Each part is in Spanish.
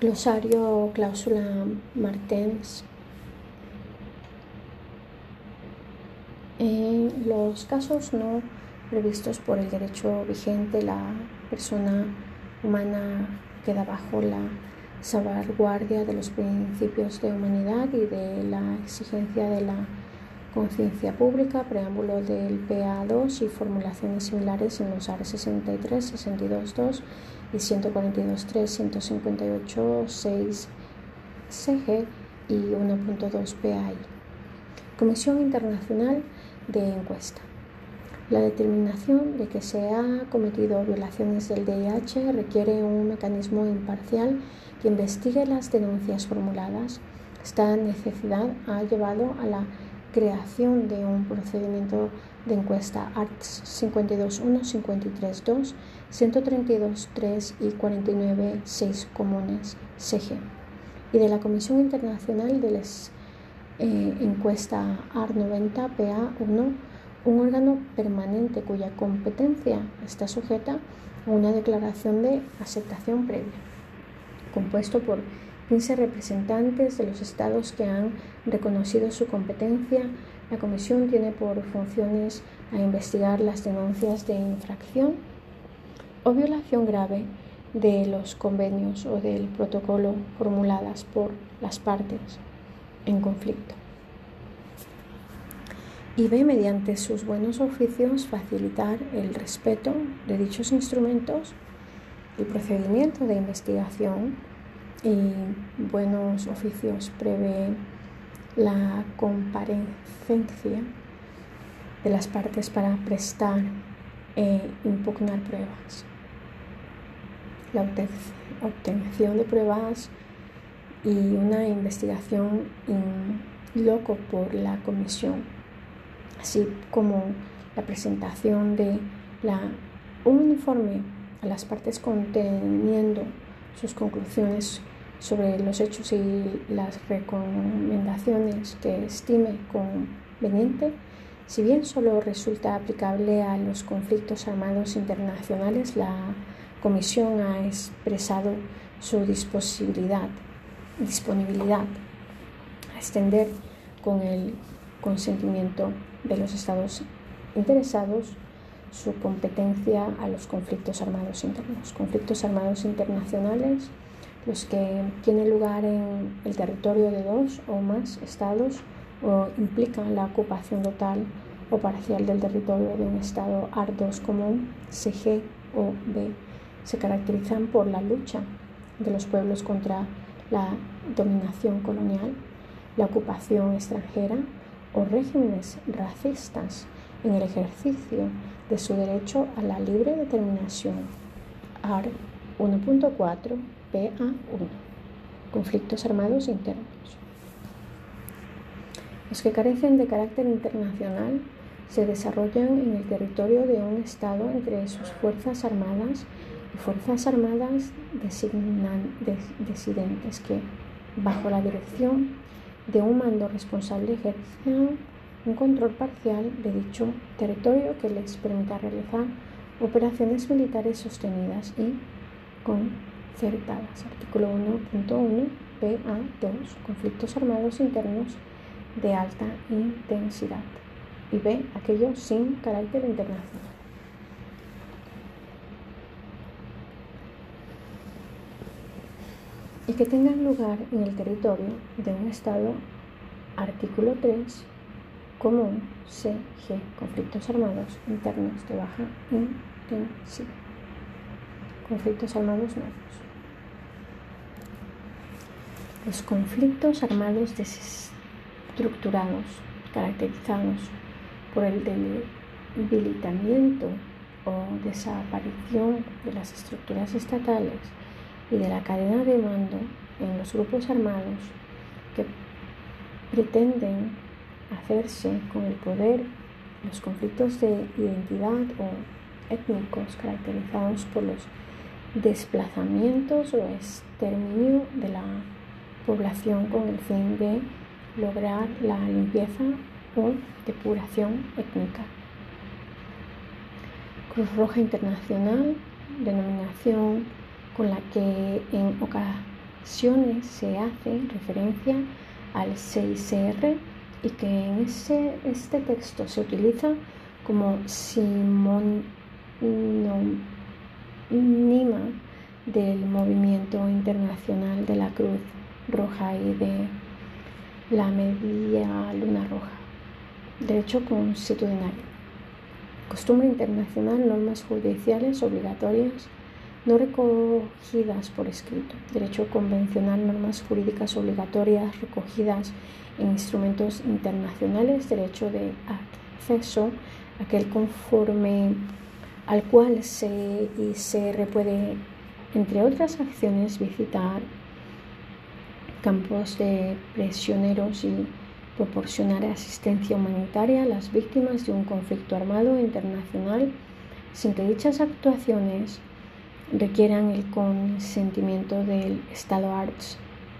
Glosario cláusula Martens. En los casos no previstos por el derecho vigente, la persona humana queda bajo la salvaguardia de los principios de humanidad y de la exigencia de la conciencia pública, preámbulo del PA2 y formulaciones similares en los AR 63, 62.2 y 142.3, 158, 6 CG y 1.2 PAI. Comisión Internacional de Encuesta. La determinación de que se ha cometido violaciones del DIH requiere un mecanismo imparcial que investigue las denuncias formuladas. Esta necesidad ha llevado a la creación de un procedimiento de encuesta ARTS 52.1, 53.2, 132.3 y 49.6 comunes CG y de la Comisión Internacional de las eh, Encuesta AR90 PA1, un órgano permanente cuya competencia está sujeta a una declaración de aceptación previa, compuesto por 15 representantes de los estados que han reconocido su competencia. La comisión tiene por funciones a investigar las denuncias de infracción o violación grave de los convenios o del protocolo formuladas por las partes en conflicto. Y ve mediante sus buenos oficios facilitar el respeto de dichos instrumentos, el procedimiento de investigación y buenos oficios prevé la comparecencia de las partes para prestar e impugnar pruebas, la obtención de pruebas y una investigación in loco por la comisión, así como la presentación de un informe a las partes conteniendo sus conclusiones sobre los hechos y las recomendaciones que estime conveniente, si bien solo resulta aplicable a los conflictos armados internacionales, la Comisión ha expresado su disponibilidad, a extender con el consentimiento de los estados interesados su competencia a los conflictos armados internos. Conflictos armados internacionales los que tienen lugar en el territorio de dos o más estados o implican la ocupación total o parcial del territorio de un estado AR2 común, CG o B, se caracterizan por la lucha de los pueblos contra la dominación colonial, la ocupación extranjera o regímenes racistas en el ejercicio de su derecho a la libre determinación. AR 1.4 PA1. Conflictos armados internos. Los que carecen de carácter internacional se desarrollan en el territorio de un Estado entre sus Fuerzas Armadas y Fuerzas Armadas desidentes que, bajo la dirección de un mando responsable, ejercen un control parcial de dicho territorio que les permita realizar operaciones militares sostenidas y con certadas. Artículo 1.1 PA2. Conflictos armados internos de alta intensidad. Y B. Aquello sin carácter internacional. Y que tengan lugar en el territorio de un Estado. Artículo 3. Común CG. Conflictos armados internos de baja intensidad. Conflictos armados nuevos. Los conflictos armados desestructurados, caracterizados por el debilitamiento o desaparición de las estructuras estatales y de la cadena de mando en los grupos armados que pretenden hacerse con el poder, los conflictos de identidad o étnicos caracterizados por los desplazamientos o exterminio de la población con el fin de lograr la limpieza o depuración étnica. Cruz Roja Internacional, denominación con la que en acciones se hace referencia al 6R y que en ese, este texto se utiliza como sinónimo del movimiento internacional de la Cruz Roja y de la Media Luna Roja. Derecho constitucional. Costumbre internacional, normas judiciales obligatorias no recogidas por escrito. Derecho convencional, normas jurídicas obligatorias recogidas en instrumentos internacionales. Derecho de acceso, aquel conforme al cual se y se puede, entre otras acciones, visitar campos de prisioneros y proporcionar asistencia humanitaria a las víctimas de un conflicto armado internacional sin que dichas actuaciones requieran el consentimiento del Estado Arts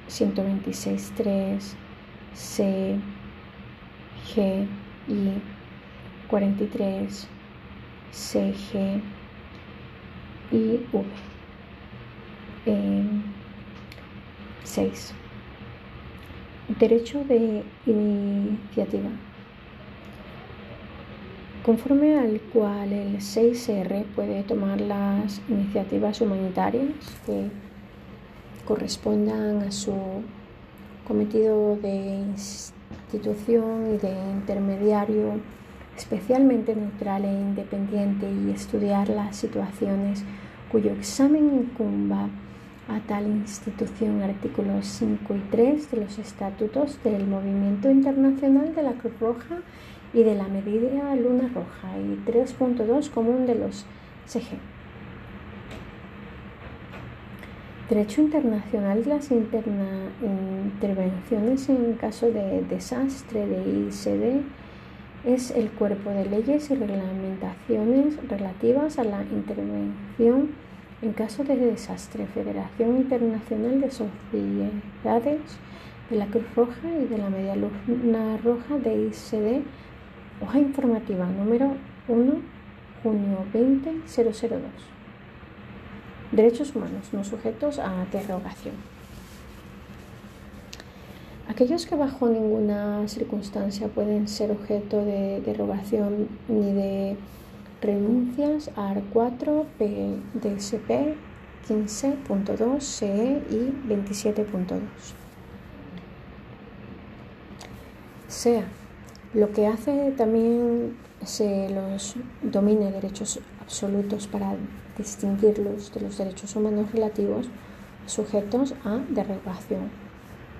126.3 C G y 43 C G y V. 6 eh, Derecho de iniciativa. Conforme al cual el 6R puede tomar las iniciativas humanitarias que correspondan a su cometido de institución y de intermediario especialmente neutral e independiente y estudiar las situaciones cuyo examen incumba a tal institución artículos 5 y 3 de los estatutos del Movimiento Internacional de la Cruz Roja y de la Medida Luna Roja y 3.2 común de los CG. Derecho internacional de las intervenciones en caso de desastre de ICD es el cuerpo de leyes y reglamentaciones relativas a la intervención en caso de desastre, Federación Internacional de Sociedades de la Cruz Roja y de la Media Luna Roja de ICD, hoja informativa número 1, junio 20002. Derechos humanos no sujetos a derogación. Aquellos que bajo ninguna circunstancia pueden ser objeto de derogación ni de renuncias AR4 PDSP 15.2 CE y 27.2. Sea lo que hace también se los domine derechos absolutos para distinguirlos de los derechos humanos relativos sujetos a derogación.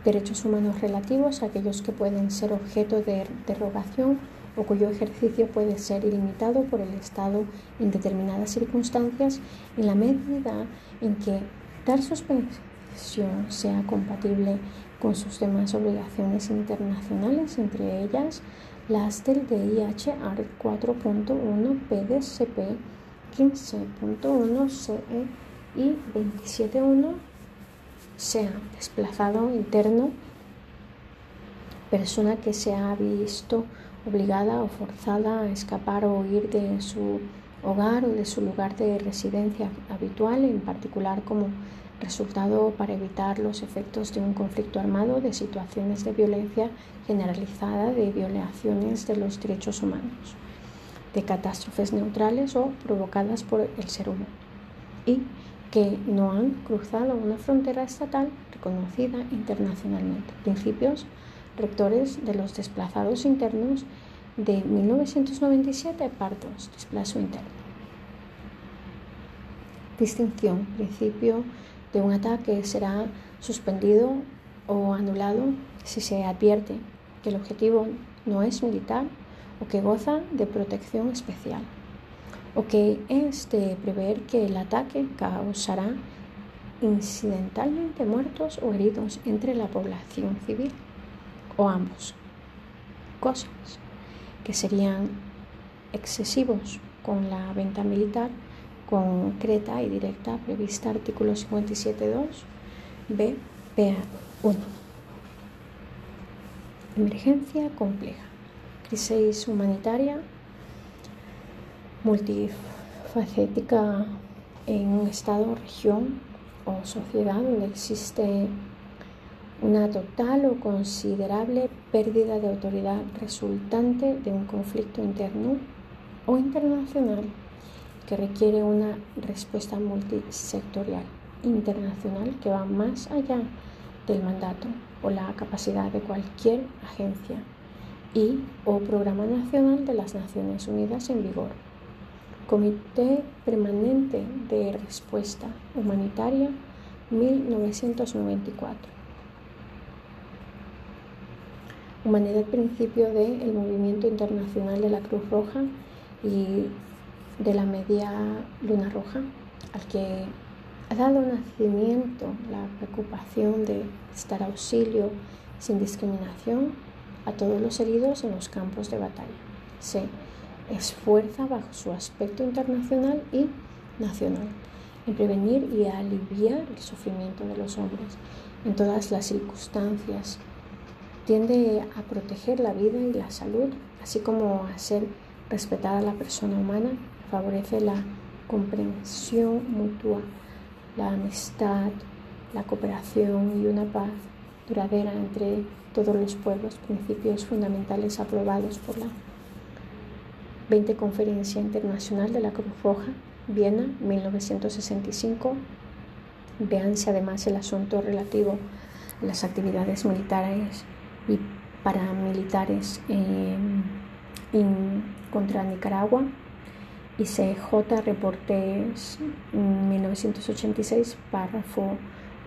Derechos humanos relativos aquellos que pueden ser objeto de derogación o cuyo ejercicio puede ser ilimitado por el Estado en determinadas circunstancias en la medida en que tal suspensión sea compatible con sus demás obligaciones internacionales, entre ellas las del DIH ART 4.1 PDCP 15.1 CE y 27.1 sea desplazado interno, persona que se ha visto obligada o forzada a escapar o huir de su hogar o de su lugar de residencia habitual, en particular como resultado para evitar los efectos de un conflicto armado, de situaciones de violencia generalizada, de violaciones de los derechos humanos, de catástrofes neutrales o provocadas por el ser humano, y que no han cruzado una frontera estatal reconocida internacionalmente. Principios rectores de los desplazados internos de 1997, partos, desplazo interno. Distinción, principio de un ataque será suspendido o anulado si se advierte que el objetivo no es militar o que goza de protección especial o que es de prever que el ataque causará incidentalmente muertos o heridos entre la población civil o ambos. Cosas que serían excesivos con la venta militar concreta y directa prevista artículo 57.2 B, PA 1. Emergencia compleja. Crisis humanitaria multifacética en un estado región o sociedad donde existe una total o considerable pérdida de autoridad resultante de un conflicto interno o internacional que requiere una respuesta multisectorial internacional que va más allá del mandato o la capacidad de cualquier agencia y o programa nacional de las Naciones Unidas en vigor. Comité Permanente de Respuesta Humanitaria 1994. Humanidad principio del movimiento internacional de la Cruz Roja y de la Media Luna Roja, al que ha dado nacimiento la preocupación de estar auxilio sin discriminación a todos los heridos en los campos de batalla. Se esfuerza bajo su aspecto internacional y nacional en prevenir y aliviar el sufrimiento de los hombres en todas las circunstancias. Tiende a proteger la vida y la salud, así como a ser respetada la persona humana, favorece la comprensión mutua la amistad, la cooperación y una paz duradera entre todos los pueblos, principios fundamentales aprobados por la 20 Conferencia Internacional de la Cruz Roja, Viena, 1965. Veanse además el asunto relativo a las actividades militares y paramilitares contra Nicaragua, ICJ Reportes 1986, párrafo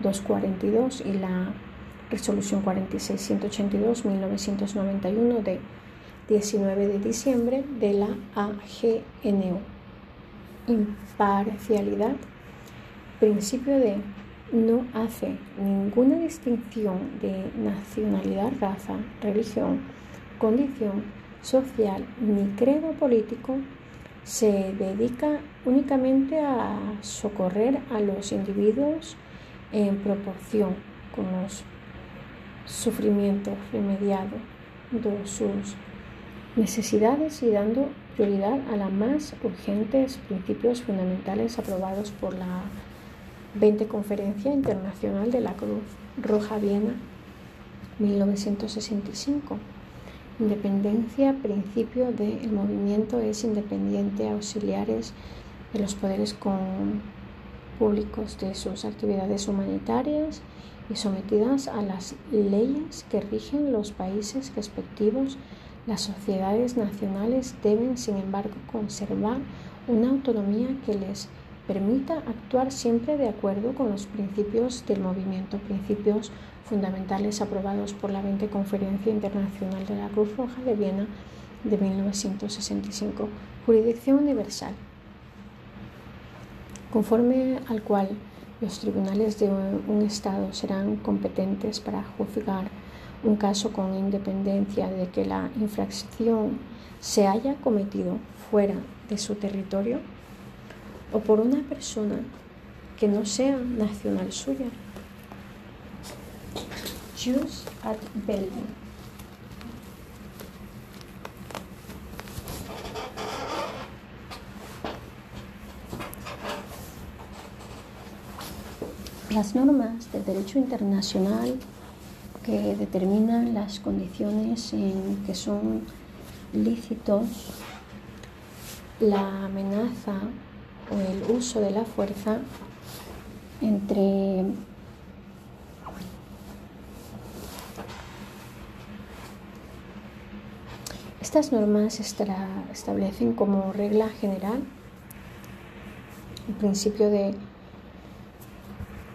242 y la resolución 46182 1991 de 19 de diciembre de la AGNU. Imparcialidad. Principio de no hace ninguna distinción de nacionalidad, raza, religión, condición social ni credo político. Se dedica únicamente a socorrer a los individuos en proporción con los sufrimientos remediados de sus necesidades y dando prioridad a los más urgentes principios fundamentales aprobados por la 20 Conferencia Internacional de la Cruz Roja Viena 1965. Independencia, principio del movimiento es independiente, auxiliares de los poderes públicos de sus actividades humanitarias y sometidas a las leyes que rigen los países respectivos. Las sociedades nacionales deben, sin embargo, conservar una autonomía que les permita actuar siempre de acuerdo con los principios del movimiento, principios fundamentales aprobados por la 20 Conferencia Internacional de la Cruz Roja de Viena de 1965. Jurisdicción universal, conforme al cual los tribunales de un Estado serán competentes para juzgar un caso con independencia de que la infracción se haya cometido fuera de su territorio o por una persona que no sea nacional suya. Jews at Bellevue. Las normas del derecho internacional que determinan las condiciones en que son lícitos la amenaza o el uso de la fuerza entre Estas normas establecen como regla general el principio de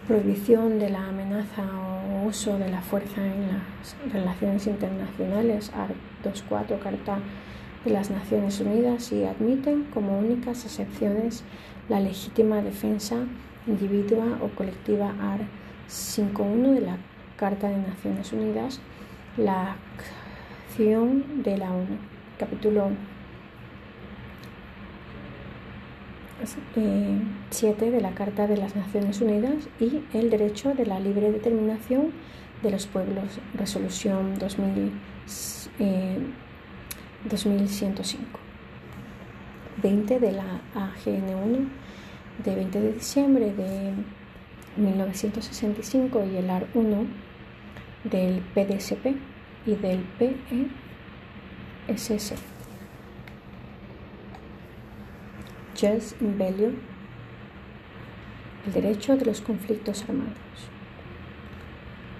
prohibición de la amenaza o uso de la fuerza en las relaciones internacionales, Art 2.4, Carta de las Naciones Unidas, y admiten como únicas excepciones la legítima defensa individua o colectiva, Art 5.1 de la Carta de Naciones Unidas, la de la ONU, capítulo 7 eh, de la Carta de las Naciones Unidas y el derecho de la libre determinación de los pueblos, resolución 2000, 2105. 20 de la AGN1 de 20 de diciembre de 1965 y el AR 1 del PDSP y del PESS. Just in Value, el derecho de los conflictos armados.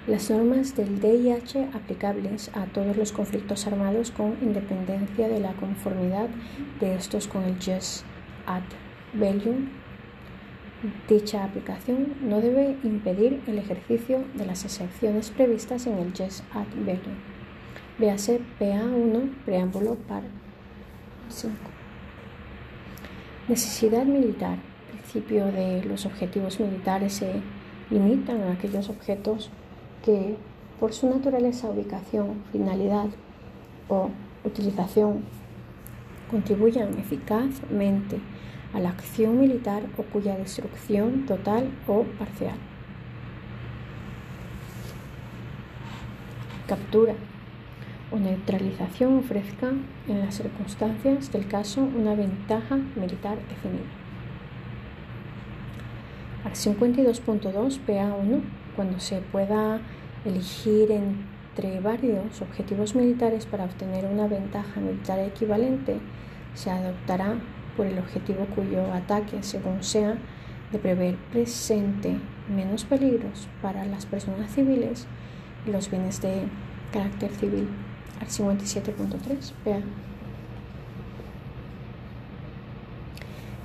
Las normas del DIH aplicables a todos los conflictos armados con independencia de la conformidad de estos con el Just at Value Dicha aplicación no debe impedir el ejercicio de las excepciones previstas en el Just at Value. Véase PA1, preámbulo par 5. Necesidad militar. principio de los objetivos militares se limitan a aquellos objetos que por su naturaleza, ubicación, finalidad o utilización contribuyan eficazmente a la acción militar o cuya destrucción total o parcial. Captura o neutralización ofrezca en las circunstancias del caso una ventaja militar definida. Al 52.2 PA1, cuando se pueda elegir entre varios objetivos militares para obtener una ventaja militar equivalente, se adoptará por el objetivo cuyo ataque, según sea, de prever presente menos peligros para las personas civiles y los bienes de carácter civil. Al 57.3, vea.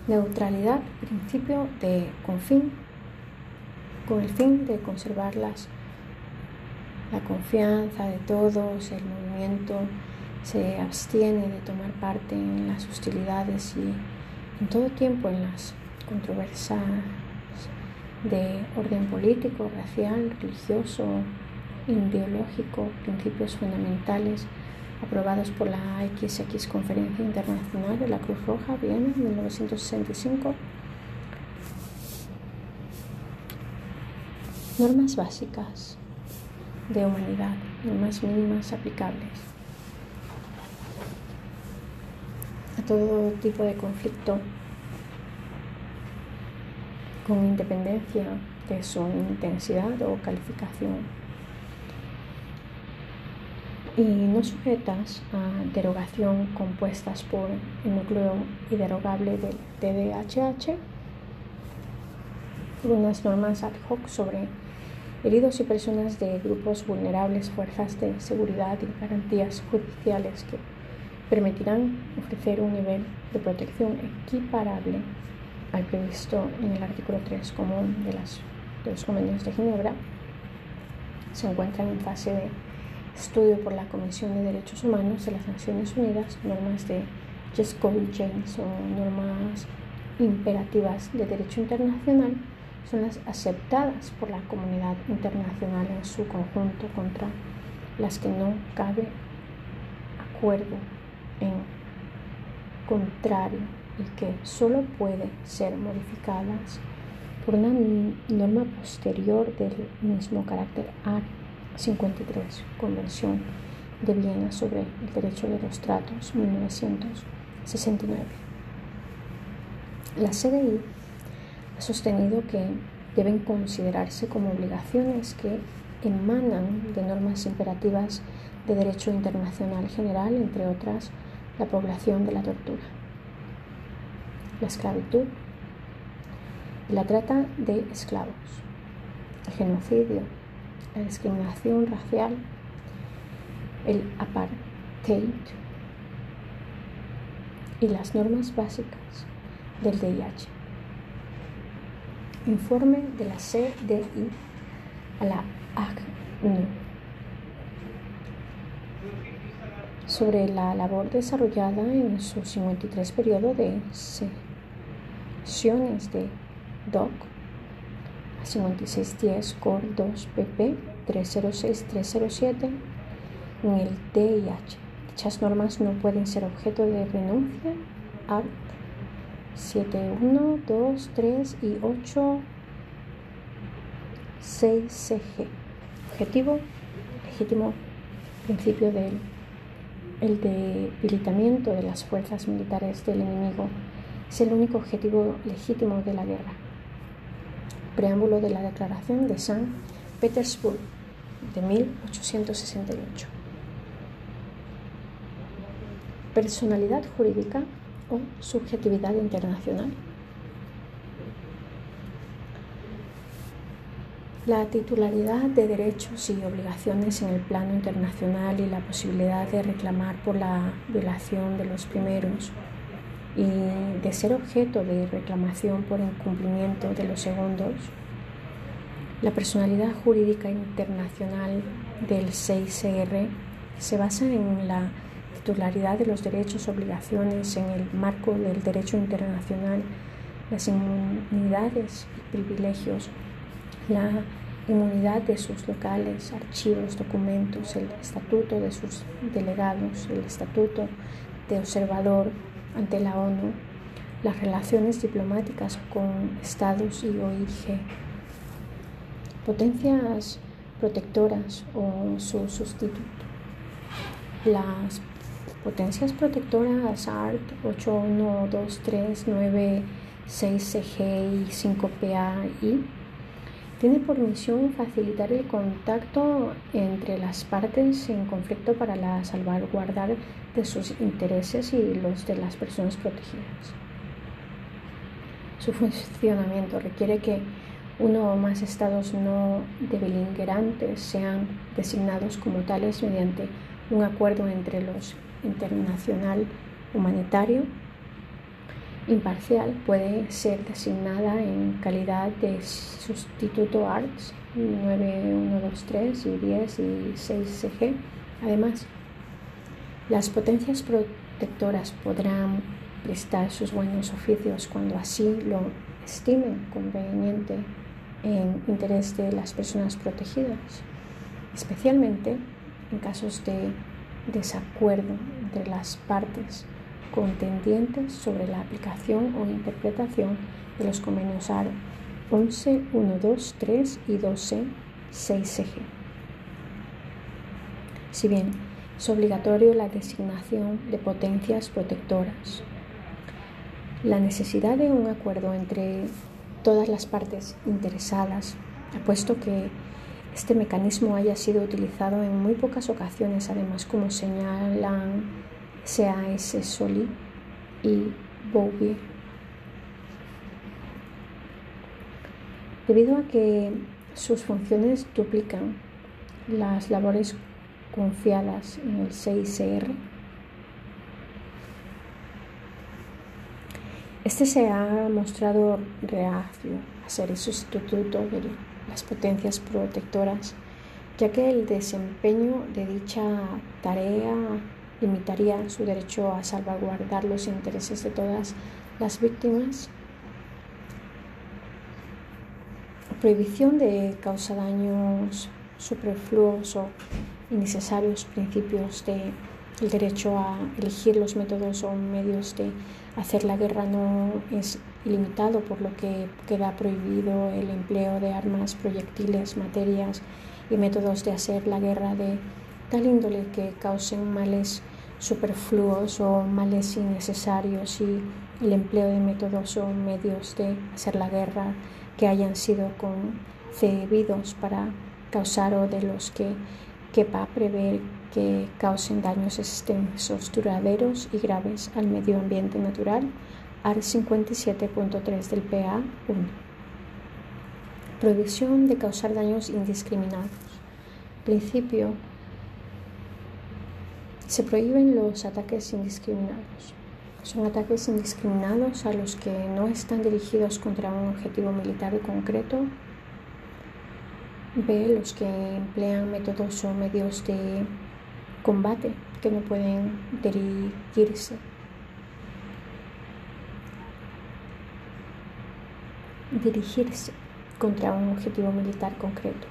Neutralidad, principio de confín, con el fin de conservar las, la confianza de todos, el movimiento se abstiene de tomar parte en las hostilidades y en todo tiempo en las controversias de orden político, racial, religioso, ideológico, principios fundamentales aprobados por la XX Conferencia Internacional de la Cruz Roja, Viena, 1965. Normas básicas de humanidad, normas mínimas aplicables. todo tipo de conflicto con independencia de su intensidad o calificación y no sujetas a derogación compuestas por el núcleo inderogable del TDHH, unas normas ad hoc sobre heridos y personas de grupos vulnerables, fuerzas de seguridad y garantías judiciales que permitirán ofrecer un nivel de protección equiparable al previsto en el artículo 3 común de, las, de los convenios de Ginebra. Se encuentran en fase de estudio por la Comisión de Derechos Humanos de las Naciones Unidas, normas de Jesco James o normas imperativas de derecho internacional son las aceptadas por la comunidad internacional en su conjunto contra las que no cabe acuerdo en contrario y que solo puede ser modificadas por una norma posterior del mismo carácter a 53, Convención de Viena sobre el Derecho de los Tratos, 1969. La CDI ha sostenido que deben considerarse como obligaciones que emanan de normas imperativas de derecho internacional general, entre otras, la población de la tortura, la esclavitud y la trata de esclavos, el genocidio, la discriminación racial, el apartheid y las normas básicas del DIH. Informe de la CDI a la ACNUR sobre la labor desarrollada en su 53 periodo de sesiones de DOC 5610 COR 2 PP 306307 en el DIH. Dichas normas no pueden ser objeto de renuncia a 7, 2, 3 y 8 6 CG. Objetivo legítimo principio del el debilitamiento de las fuerzas militares del enemigo es el único objetivo legítimo de la guerra. preámbulo de la Declaración de San Petersburg de 1868. Personalidad jurídica o subjetividad internacional. La titularidad de derechos y obligaciones en el plano internacional y la posibilidad de reclamar por la violación de los primeros y de ser objeto de reclamación por incumplimiento de los segundos. La personalidad jurídica internacional del 6CR se basa en la titularidad de los derechos obligaciones en el marco del derecho internacional, las inmunidades y privilegios, la inmunidad de sus locales, archivos, documentos, el estatuto de sus delegados, el estatuto de observador ante la ONU, las relaciones diplomáticas con estados y OIG, potencias protectoras o su sustituto. Las potencias protectoras ART 8123966CG y 5PAI tiene por misión facilitar el contacto entre las partes en conflicto para la salvaguardar de sus intereses y los de las personas protegidas. Su funcionamiento requiere que uno o más estados no beligerantes sean designados como tales mediante un acuerdo entre los internacional humanitario imparcial puede ser designada en calidad de sustituto ARTS 9123 y 10 y 6 CG. Además, las potencias protectoras podrán prestar sus buenos oficios cuando así lo estimen conveniente en interés de las personas protegidas, especialmente en casos de desacuerdo entre las partes contendientes sobre la aplicación o interpretación de los convenios ARO 11, 1, 2, 3 y 12, 6 CG. Si bien es obligatorio la designación de potencias protectoras, la necesidad de un acuerdo entre todas las partes interesadas, puesto que este mecanismo haya sido utilizado en muy pocas ocasiones, además como señalan CAS Soli y Bouvier. Debido a que sus funciones duplican las labores confiadas en el 6CR, este se ha mostrado reacio a ser el sustituto de las potencias protectoras, ya que el desempeño de dicha tarea limitaría su derecho a salvaguardar los intereses de todas las víctimas. Prohibición de causar daños superfluos o innecesarios principios de el derecho a elegir los métodos o medios de hacer la guerra no es ilimitado, por lo que queda prohibido el empleo de armas, proyectiles, materias y métodos de hacer la guerra de tal índole que causen males superfluos o males innecesarios y el empleo de métodos o medios de hacer la guerra que hayan sido concebidos para causar o de los que quepa prever que causen daños extensos, duraderos y graves al medio ambiente natural, AR 57.3 del PA 1. Prohibición de causar daños indiscriminados. Principio. Se prohíben los ataques indiscriminados. Son ataques indiscriminados a los que no están dirigidos contra un objetivo militar concreto B. Los que emplean métodos o medios de combate que no pueden dirigirse. dirigirse contra un objetivo militar concreto.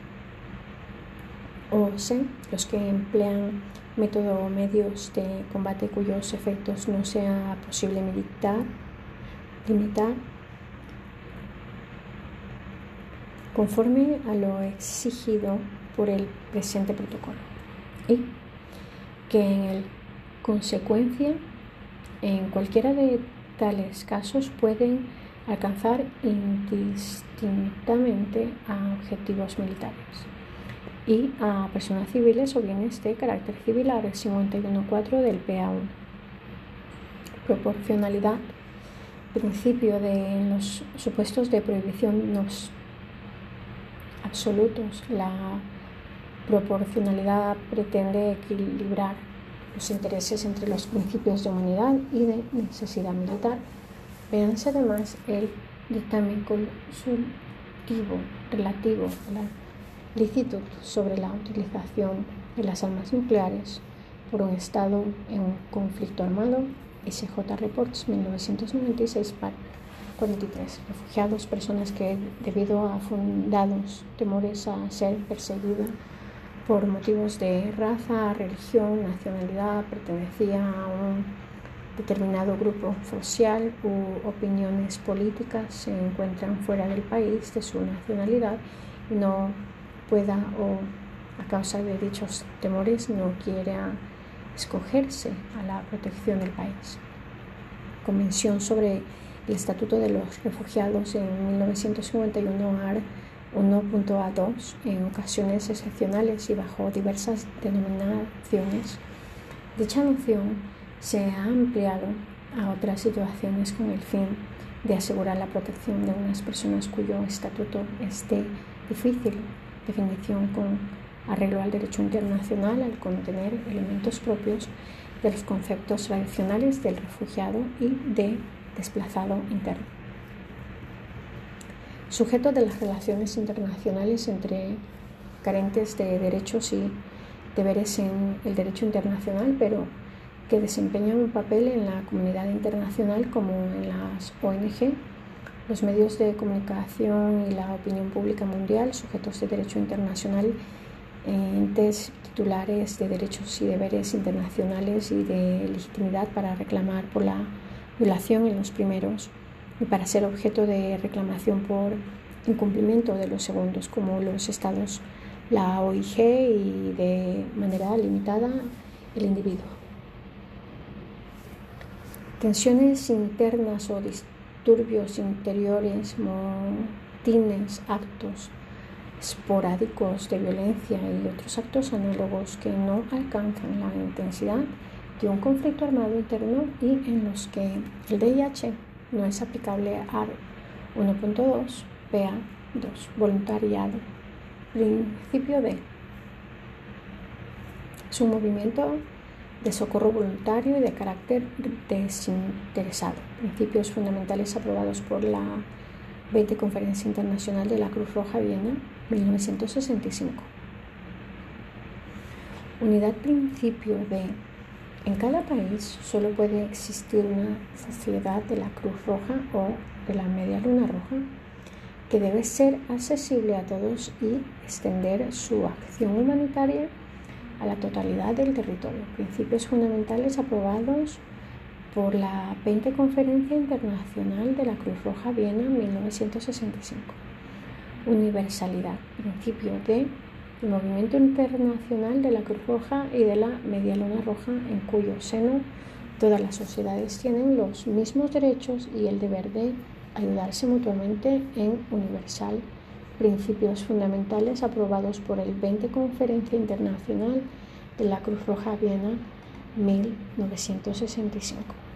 O C. Los que emplean métodos o medios de combate cuyos efectos no sea posible militar, limitar conforme a lo exigido por el presente protocolo y que en consecuencia en cualquiera de tales casos pueden alcanzar indistintamente a objetivos militares y a personas civiles o bienes de carácter civil, a 51.4 del PA1. Proporcionalidad, principio de los supuestos de prohibición no absolutos. La proporcionalidad pretende equilibrar los intereses entre los principios de humanidad y de necesidad militar. Véanse además el dictamen consultivo relativo a la licitud sobre la utilización de las armas nucleares por un Estado en un conflicto armado, SJ Reports 1996 43. Refugiados, personas que debido a fundados temores a ser perseguidas por motivos de raza, religión, nacionalidad, pertenecía a un determinado grupo social u opiniones políticas se encuentran fuera del país de su nacionalidad no pueda o a causa de dichos temores no quiera escogerse a la protección del país. Convención sobre el Estatuto de los Refugiados en 1951 AR 1.A2 en ocasiones excepcionales y bajo diversas denominaciones. Dicha noción se ha ampliado a otras situaciones con el fin de asegurar la protección de unas personas cuyo estatuto es de difícil definición con arreglo al derecho internacional al contener elementos propios de los conceptos tradicionales del refugiado y de desplazado interno. Sujeto de las relaciones internacionales entre carentes de derechos y deberes en el derecho internacional, pero que desempeñan un papel en la comunidad internacional como en las ONG, los medios de comunicación y la opinión pública mundial, sujetos de derecho internacional, entes titulares de derechos y deberes internacionales y de legitimidad para reclamar por la violación en los primeros y para ser objeto de reclamación por incumplimiento de los segundos, como los estados, la OIG y de manera limitada el individuo. Tensiones internas o disturbios interiores, motines, actos esporádicos de violencia y otros actos análogos que no alcanzan la intensidad de un conflicto armado interno y en los que el DIH no es aplicable a 1.2, PA2, voluntariado. Principio de es un movimiento de socorro voluntario y de carácter desinteresado, principios fundamentales aprobados por la 20 Conferencia Internacional de la Cruz Roja Viena, 1965. Unidad principio de en cada país solo puede existir una sociedad de la Cruz Roja o de la Media Luna Roja que debe ser accesible a todos y extender su acción humanitaria a la totalidad del territorio. Principios fundamentales aprobados por la 20 Conferencia Internacional de la Cruz Roja Viena 1965. Universalidad. Principio de el movimiento internacional de la Cruz Roja y de la Media Luna Roja, en cuyo seno todas las sociedades tienen los mismos derechos y el deber de ayudarse mutuamente en universal principios fundamentales aprobados por el 20 Conferencia Internacional de la Cruz Roja Viena 1965.